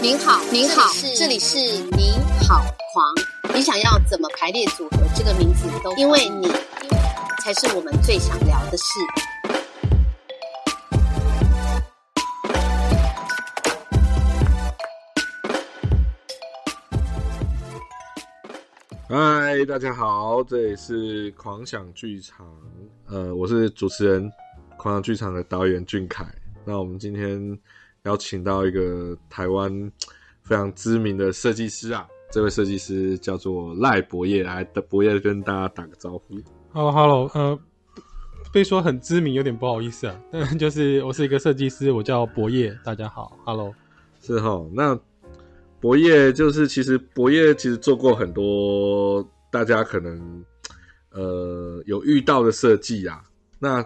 您好，您好，这里是你好狂。你想要怎么排列组合这个名字都，因为你才是我们最想聊的事。嗨，大家好，这里是狂想剧场，呃，我是主持人狂想剧场的导演俊凯。那我们今天邀请到一个台湾非常知名的设计师啊，这位设计师叫做赖博业，来的博业跟大家打个招呼。Hello，Hello，呃，被说很知名，有点不好意思啊。但就是我是一个设计师，我叫博业，大家好，Hello。是哈，那博业就是其实博业其实做过很多大家可能呃有遇到的设计啊。那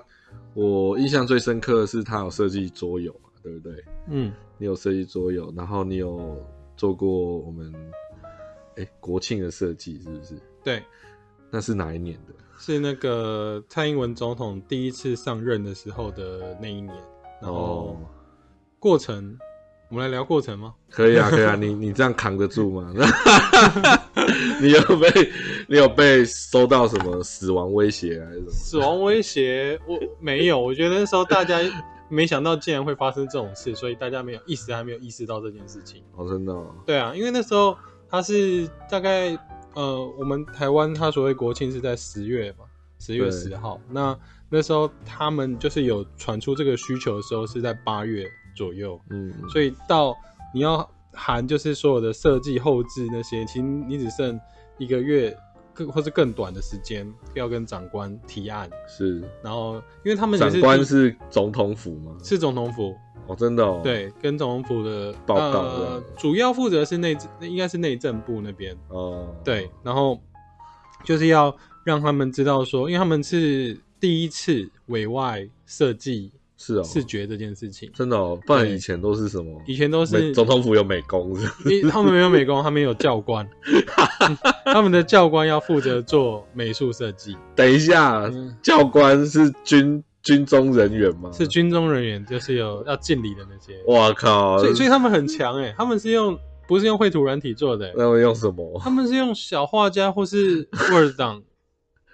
我印象最深刻的是他有设计桌游嘛，对不对？嗯，你有设计桌游，然后你有做过我们哎国庆的设计，是不是？对，那是哪一年的？是那个蔡英文总统第一次上任的时候的那一年。然后哦，过程，我们来聊过程吗？可以啊，可以啊，你你这样扛得住吗？你有被你有被收到什么死亡威胁还是什么？死亡威胁我没有，我觉得那时候大家没想到竟然会发生这种事，所以大家没有一时还没有意识到这件事情。哦，真的、哦，对啊，因为那时候他是大概呃，我们台湾他所谓国庆是在十月嘛，十月对十号。那那时候他们就是有传出这个需求的时候是在八月左右，嗯，所以到你要含就是所有的设计后置那些，其实你只剩一个月更或是更短的时间要跟长官提案，是。然后因为他们也长官是总统府吗？是总统府，哦，真的哦，，对，跟总统府的报告呃，主要负责是内应该是内政部那边。哦，对，然后就是要让他们知道说，因为他们是第一次委外设计是哦，视觉这件事情，真的哦，不然以前都是什么？以前都是总统府有美工是是？因为他们没有美工，他们有教官，嗯 他们的教官要负责做美术设计，等一下，嗯。教官是军军中人员吗？是军中人员，就是有要敬礼的那些，哇靠！所以所以他们很强哎，他们是用不是用绘图软体做的欸，那我用什么？他们是用小画家或是 Word 档，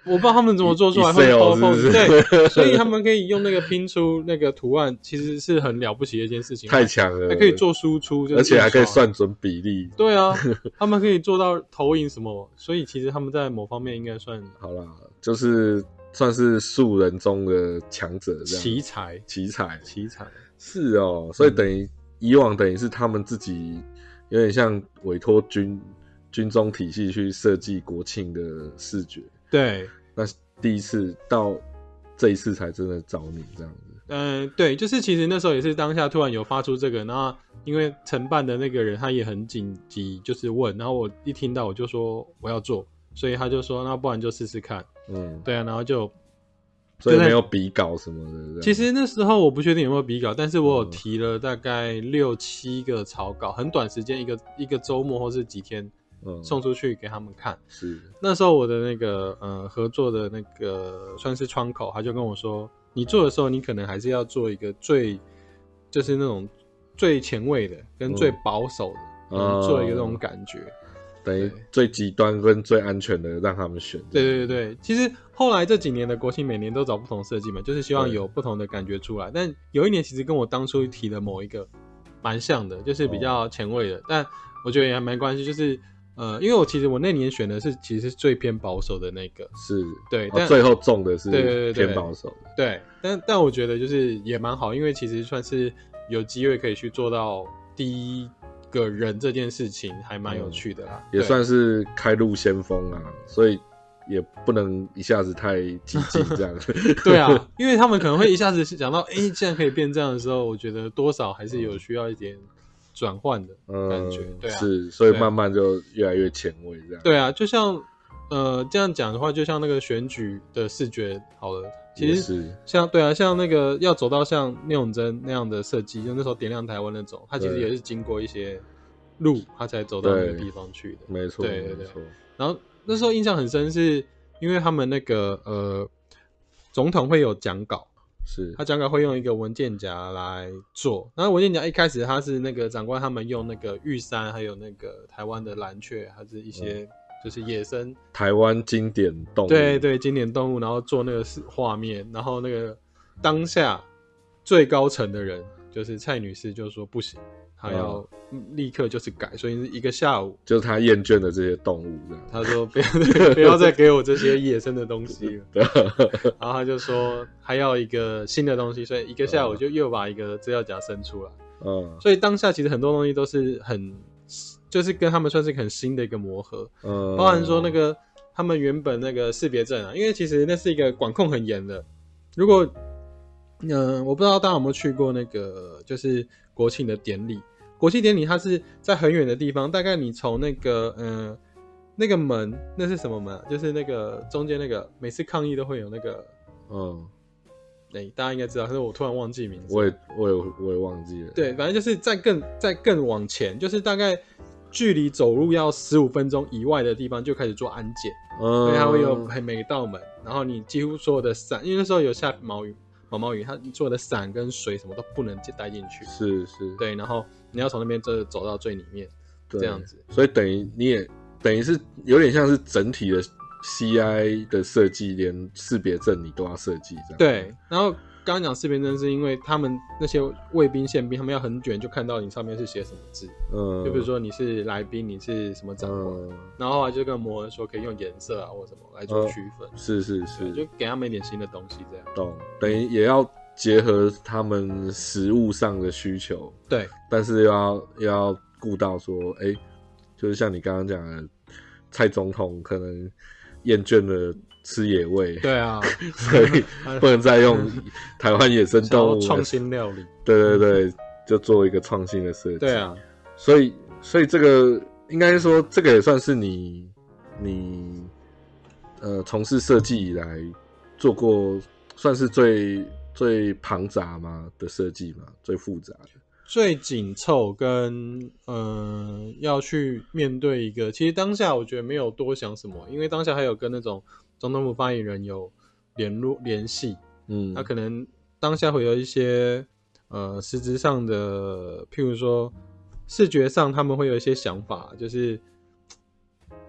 我不知道他们怎么做出来，或者 Excel 是不 PowerPoint 是对，所以他们可以用那个拼出那个图案，其实是很了不起的一件事情，太强了，还可以做输出，而且还可以算准比例。对啊，他们可以做到投影什么，所以其实他们在某方面应该算 好啦，就是算是素人中的强者这样。奇才，奇才奇才。是哦，所以等于、以往等于是他们自己有点像委托军军中体系去设计国庆的视觉。对，那第一次到这一次才真的找你这样子。嗯、对，就是其实那时候也是当下突然有发出这个，然后因为承办的那个人他也很紧急，就是问，然后我一听到我就说我要做，所以他就说那不然就试试看，嗯，对啊，然后就所以没有比稿什么的。其实那时候我不确定有没有比稿，但是我有嗯提了大概六七个草稿，很短时间，一个一个周末或是几天嗯送出去给他们看。是那时候我的那个呃合作的那个算是窗口，他就跟我说，你做的时候你可能还是要做一个最就是那种最前卫的跟最保守的，嗯嗯做一个这种感觉。等于对最极端跟最安全的让他们选。对对对对，其实后来这几年的国庆每年都找不同设计嘛，就是希望有不同的感觉出来。但有一年其实跟我当初提的某一个蛮像的，就是比较前卫的，但我觉得也还没关系，就是呃，因为我其实我那年选的是其实是最偏保守的那个，是，对但哦最后中的是对对对对偏保守的。对，但但我觉得就是也蛮好，因为其实算是有机会可以去做到第一个人这件事情，还蛮有趣的啦，对也算是开路先锋啊，所以也不能一下子太激进这样。对啊，因为他们可能会一下子想到，哎、既然可以变这样的时候，我觉得多少还是有需要一点转换的嗯，感觉。对啊，是，所以慢慢就越来越前卫这样。对啊，就像呃这样讲的话，就像那个选举的视觉好了，其实是像对啊，像那个要走到像聂永贞那样的设计，就那时候点亮台湾那种，他其实也是经过一些路，他才走到那个地方去的。没错，对对对没错。然后那时候印象很深，是因为他们那个呃总统会有讲稿，是。他讲稿会用一个文件夹来做，然后文件夹一开始他是那个长官他们用那个玉山，还有那个台湾的蓝雀，还是一些就是野生，台湾经典动物，对对经典动物，然后做那个是画面，然后那个当下最高层的人就是蔡女士就说不行，她要立刻就是改，所以是一个下午，就是她厌倦了这些动物这样。他说不要 不要再给我这些野生的东西了。对，然后她就说还要一个新的东西，所以一个下午就又把一个资料夹生出来。嗯所以当下其实很多东西都是很，就是跟他们算是很新的一个磨合，嗯，包含说那个他们原本那个识别证啊，因为其实那是一个管控很严的。如果，嗯、我不知道大家有没有去过那个就是国庆的典礼，国庆典礼它是在很远的地方，大概你从那个嗯、呃那个门，那是什么门啊？就是那个中间那个每次抗议都会有那个，嗯，哎、大家应该知道，可是我突然忘记名字。我也我也我也忘记了。对，反正就是在更在更往前，就是大概距离走路要十五分钟以外的地方就开始做安检，嗯，所以它会有很每一道门，然后你几乎所有的伞，因为那时候有下毛雨毛毛雨，它所有的伞跟水什么都不能带进去。是是，对，然后你要从那边这走到最里面，这样子。所以等于你也等于是有点像是整体的 CI 的设计，连识别证你都要设计这样。对，然后刚刚讲识别证是因为他们那些卫兵宪兵，他们要很卷就看到你上面是写什么字，嗯，就比如说你是来宾，你是什么长官，嗯，然后后来就跟魔人说可以用颜色啊或什么来做区分。是是是，就给他们一点新的东西，这样。懂，等于也要结合他们实物上的需求，对。但是又要又要顾到说，哎、就是像你刚刚讲的，蔡总统可能厌倦了吃野味，对啊，所以不能再用台湾野生想动物创，新料理。对对对，就做一个创新的设计。对，啊，所以所以这个应该说，这个也算是你你呃从事设计以来做过算是最最庞杂嘛的设计嘛，最复杂的。最紧凑跟嗯、呃要去面对一个，其实当下我觉得没有多想什么，因为当下还有跟那种总统府发言人有联络联系，嗯，他可能当下会有一些呃实质上的，譬如说视觉上他们会有一些想法，就是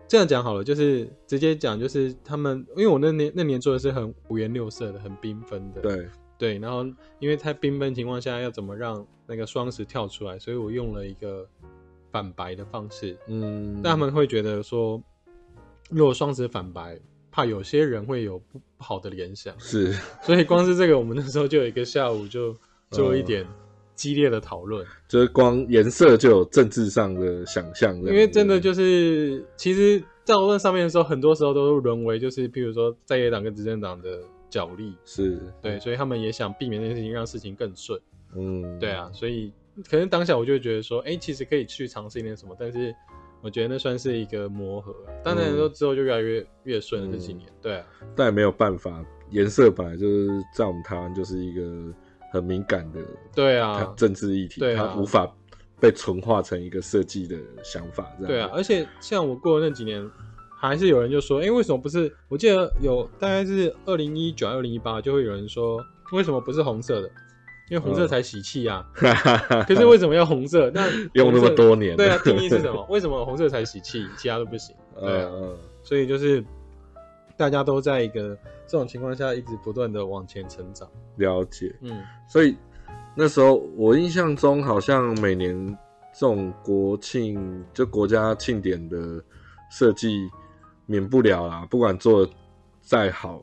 这样讲好了，就是直接讲，就是他们因为我那年那年做的是很五颜六色的、很缤纷的，对，对，然后因为在缤纷情况下要怎么让那个双十跳出来，所以我用了一个反白的方式，嗯，但他们会觉得说，如果双十反白，怕有些人会有不不好的联想。是。所以光是这个，我们那时候就有一个下午就做了一点激烈的讨论，就是光颜色就有政治上的想象，因为真的就是，其实在讨论上面的时候，很多时候都沦为就是，譬如说在野党跟执政党的角力，是。对，所以他们也想避免这件事情，让事情更顺，嗯，对啊，所以可能当下我就会觉得说，哎、其实可以去尝试一点什么，但是我觉得那算是一个磨合啊，当然说之后就越来越越顺了这几年，对啊，但也没有办法，颜色本来就是在我们台湾就是一个很敏感的对它啊，政治议题，它无法被纯化成一个设计的想法，这样对啊，，而且像我过的那几年，还是有人就说，哎、为什么不是？我记得有大概是二零一九、二零一八，就会有人说，为什么不是红色的？因为红色才喜气啊。可是为什么要红色？那 用那么多年了对啊，定义是什么？为什么红色才喜气，其他都不行？对啊，嗯所以就是大家都在一个这种情况下，一直不断的往前成长。了解。嗯，所以那时候我印象中，好像每年这种国庆就国家庆典的设计，免不了啦，不管做的再好，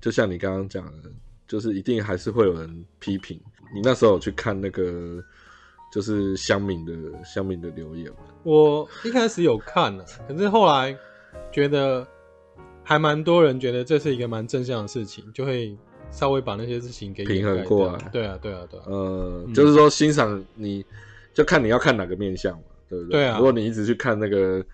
就像你刚刚讲的，就是一定还是会有人批评。你那时候有去看那个，就是乡民的乡民的留言吗？我一开始有看了，可是后来觉得还蛮多人觉得这是一个蛮正向的事情，就会稍微把那些事情给平衡过来对啊，对啊，对啊。呃，嗯就是说欣赏你，就看你要看哪个面相嘛，对不对？对啊如果你一直去看那个，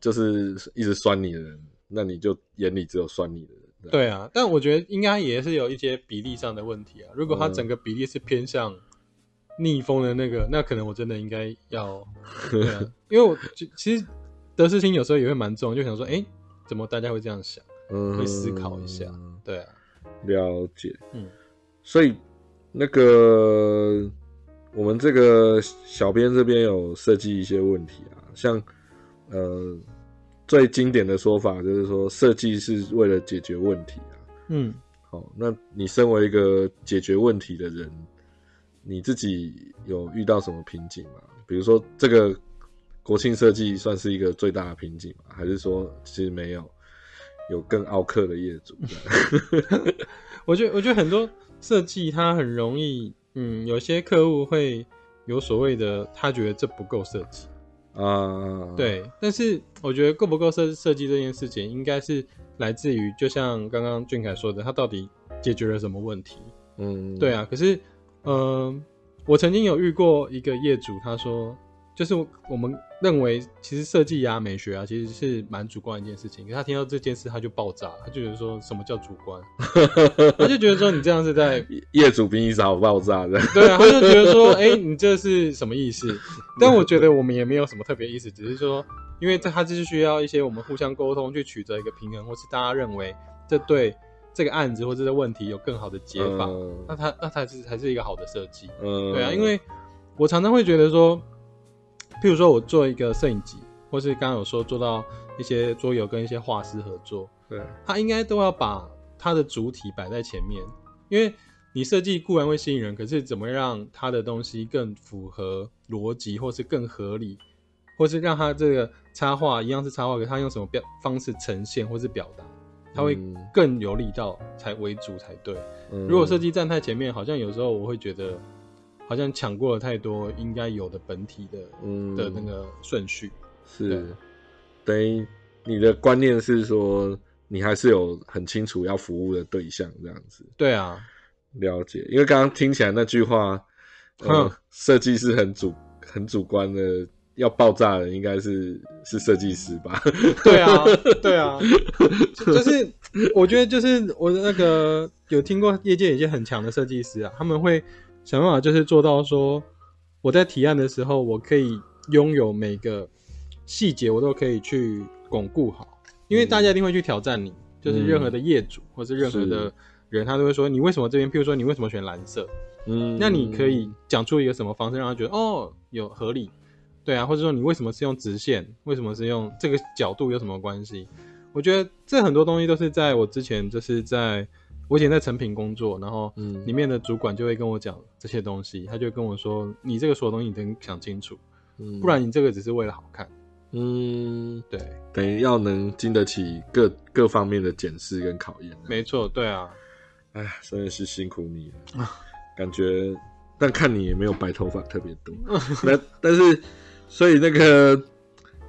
就是一直酸你的人，那你就眼里只有酸你的人。对啊，但我觉得应该也是有一些比例上的问题啊。如果它嗯整个比例是偏向逆风的那个，那可能我真的应该要，对啊，因为我其实得失心有时候也会蛮重，就想说，哎、怎么大家会这样想？嗯会思考一下对啊，了解。嗯，所以那个我们这个小编这边有设计一些问题啊，像呃最经典的说法就是说，设计是为了解决问题啊。嗯，好，那你身为一个解决问题的人，你自己有遇到什么瓶颈吗？比如说这个国庆设计算是一个最大的瓶颈吗？还是说其实没有，有更傲客的业主？我觉得我觉得很多设计它很容易，嗯，有些客户会有所谓的，他觉得这不够设计。啊，，对，但是我觉得够不够设设计这件事情，应该是来自于，就像刚刚俊凯说的，他到底解决了什么问题？嗯，对啊，可是，嗯、我曾经有遇过一个业主，他说，就是我们认为其实设计啊、美学啊，其实是蛮主观的一件事情。可是他听到这件事，他就爆炸，他就觉得说什么叫主观？他就觉得说你这样是在业主比你早爆炸的，对啊，他就觉得说，哎、你这是什么意思？但我觉得我们也没有什么特别意思，只是说，因为这它就是需要一些我们互相沟通，去取得一个平衡，或是大家认为这对这个案子或者这个问题有更好的解法，嗯那它那才是才是一个好的设计。嗯，对啊，因为我常常会觉得说，譬如说我做一个摄影集，或是刚刚有说做到一些桌游跟一些画师合作，对，他应该都要把他的主体摆在前面，因为你设计固然会吸引人，可是怎么让他的东西更符合逻辑，或是更合理，或是让他这个插画一样是插画，可是它用什么表方式呈现或是表达，他会嗯更有力道才为主才对。嗯。如果设计站太前面，好像有时候我会觉得，好像抢过了太多应该有的本体的嗯。的那个顺序。是。等于你的观念是说，你还是有很清楚要服务的对象这样子。对啊，了解。因为刚刚听起来那句话，嗯，设计是很主很主观的，要爆炸的应该是是设计师吧？对啊，对啊，就是我觉得就是我那个有听过业界有一些很强的设计师啊，他们会想办法就是做到说，我在提案的时候，我可以拥有每个细节，我都可以去巩固好，因为大家一定会去挑战你，就是任何的业主或是任何的人，他都会说你为什么这边，譬如说你为什么选蓝色，嗯，那你可以讲出一个什么方式，让他觉得哦有合理，对啊，或者说你为什么是用直线，为什么是用这个角度有什么关系？我觉得这很多东西都是在我之前就是在我以前在成品工作，然后嗯里面的主管就会跟我讲这些东西，他就跟我说你这个所有东西你得想清楚，嗯不然你这个只是为了好看。嗯，对，等于要能经得起各各方面的检视跟考验。没错，对啊，哎，真的是辛苦你了，感觉，但看你也没有白头发特别多。那但是，所以那个，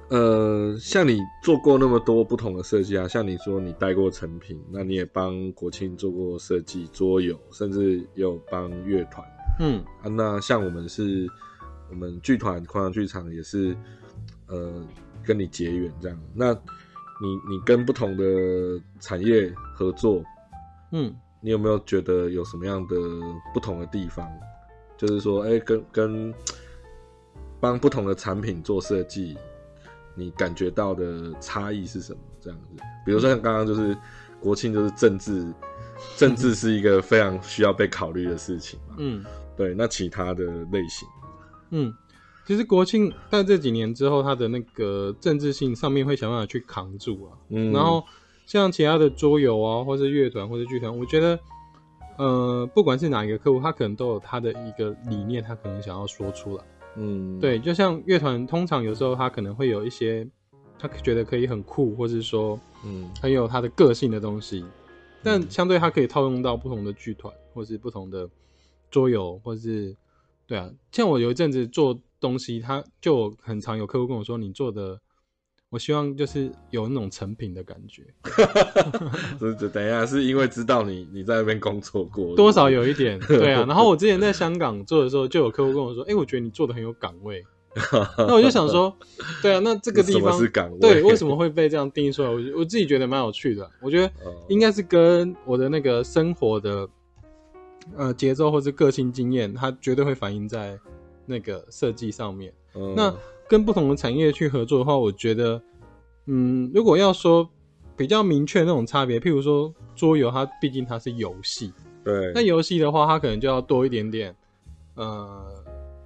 呃，像你做过那么多不同的设计啊，像你说你带过成品，那你也帮国庆做过设计桌游，甚至也有帮乐团嗯啊。那像我们是，我们剧团狂想剧场也是，呃，跟你结缘这样。那你你跟不同的产业合作，嗯，你有没有觉得有什么样的不同的地方？就是说，哎、跟跟帮不同的产品做设计，你感觉到的差异是什么？这样子，比如说像刚刚就是国庆，就是政治，政治是一个非常需要被考虑的事情嘛。嗯对，那其他的类型，嗯，其实国庆在这几年之后，它的那个政治性上面会想办法去扛住啊。嗯，然后像其他的桌游啊，或是乐团或者剧团，我觉得，呃，不管是哪一个客户，他可能都有他的一个理念，他可能想要说出来。嗯，对，就像乐团，通常有时候他可能会有一些他觉得可以很酷，或是说嗯。很有他的个性的东西，但相对他可以套用到不同的剧团，或是不同的桌游，或是对啊，像我有一阵子做东西，他就很常有客户跟我说，你做的，我希望就是有那种成品的感觉，这这等一下，是因为知道你你在那边工作过，多少有一点，对啊。然后我之前在香港做的时候，就有客户跟我说，哎、我觉得你做的很有岗位。那我就想说，对啊，那这个地方是岗位对，为什么会被这样定义出来？我我自己觉得蛮有趣的。我觉得哦应该是跟我的那个生活的呃节奏或是个性经验，它绝对会反映在那个设计上面。嗯那跟不同的产业去合作的话，我觉得，嗯，如果要说比较明确那种差别，譬如说桌游，它毕竟它是游戏，对，那游戏的话，它可能就要多一点点，呃，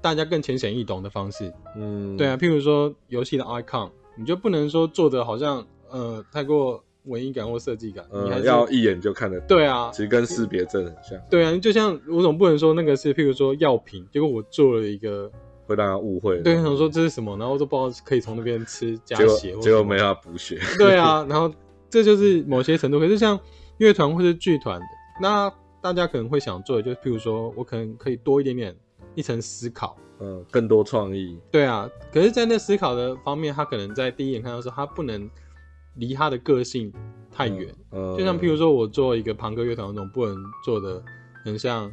大家更浅显易懂的方式。嗯，对啊，，譬如说游戏的 icon，你就不能说做的好像呃太过文艺感或设计感，你还要一眼就看得到，对啊其，实跟识别证很像，对啊，就像我总不能说那个是譬如说药品，结果我做了一个，会让他误会。对，想说这是什么，然后都不知道可以从那边吃加血结果没法补血。对啊，然后这就是某些程度。可是像乐团或是剧团，那大家可能会想做的，就是譬如说我可能可以多一点点一层思考。嗯，更多创意。对啊，可是，在那思考的方面，他可能在第一眼看到的时候，他不能离他的个性太远。嗯，就像譬如说，我做一个庞克乐团，那种不能做的很像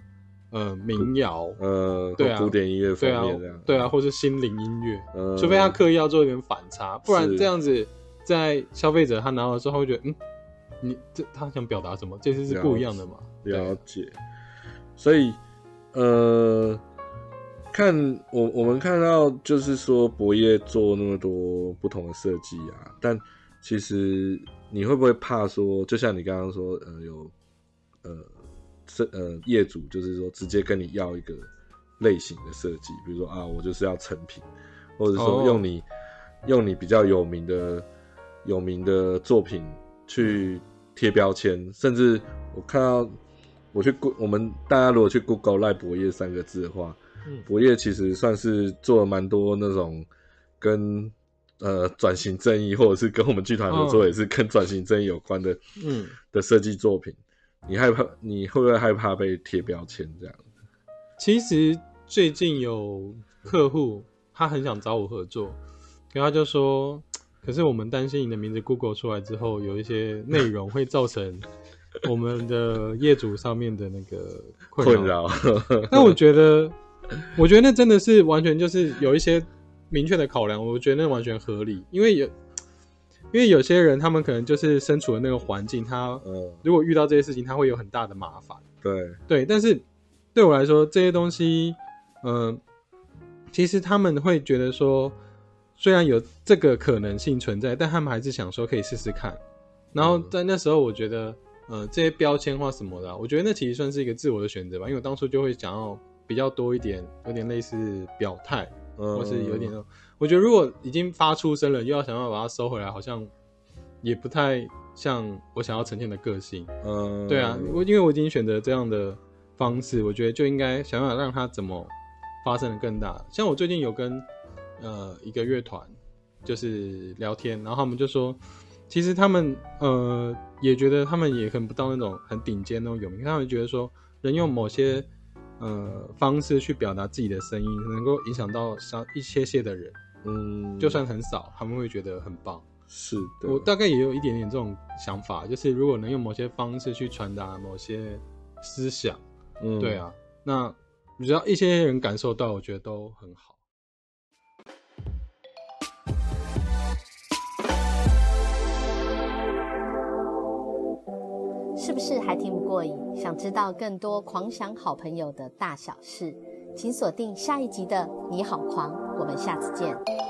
呃民谣，呃，对啊古典音乐方对啊面这样，，对啊，或是心灵音乐，呃，除非他刻意要做一点反差，不然这样子，在消费者他拿到的时候，他会觉得，嗯，你这他想表达什么？这次是不一样的嘛？了解，所以呃，看我我们看到就是说博业做那么多不同的设计啊，但其实你会不会怕说，就像你刚刚说，呃，有呃设呃业主就是说直接跟你要一个类型的设计，比如说啊，我就是要成品，或者说哦用你、用你比较有名的有名的作品去贴标签，甚至我看到我去 Go，我们大家如果去 Google 赖博业三个字的话，嗯博业其实算是做了蛮多那种跟呃转型正义，或者是跟我们剧团合作哦也是跟转型正义有关的嗯，的设计作品。你害怕？你会不会害怕被贴标签这样？其实最近有客户他很想找我合作，可他就说，可是我们担心你的名字 Google 出来之后，有一些内容会造成 我们的业主上面的那个困困扰，那我觉得，我觉得那真的是完全就是有一些明确的考量，我觉得那完全合理，因为有，因为有些人他们可能就是身处的那个环境，他嗯，如果遇到这些事情，他会有很大的麻烦。对，对，但是对我来说，这些东西，嗯、其实他们会觉得说，虽然有这个可能性存在，但他们还是想说可以试试看。然后在那时候，我觉得，呃，这些标签化什么的啊、我觉得那其实算是一个自我的选择吧，因为我当初就会想要比较多一点，有点类似表态，嗯，或是有点那种，我觉得如果已经发出声了，又要想办法把它收回来，好像也不太像我想要呈现的个性。嗯，对啊，我因为我已经选择这样的方式，我觉得就应该想办法让它怎么发生的更大。像我最近有跟呃一个乐团就是聊天，然后他们就说，其实他们呃也觉得他们也很不到那种很顶尖那种有名，他们觉得说人用某些呃方式去表达自己的声音，能够影响到像一些些的人，嗯，就算很少，他们会觉得很棒。是的，我大概也有一点点这种想法，就是如果能用某些方式去传达某些思想，嗯对，啊，那只要一些人感受到，我觉得都很好。是不是还听不过瘾？想知道更多狂想好朋友的大小事，请锁定下一集的《你好狂》，我们下次见。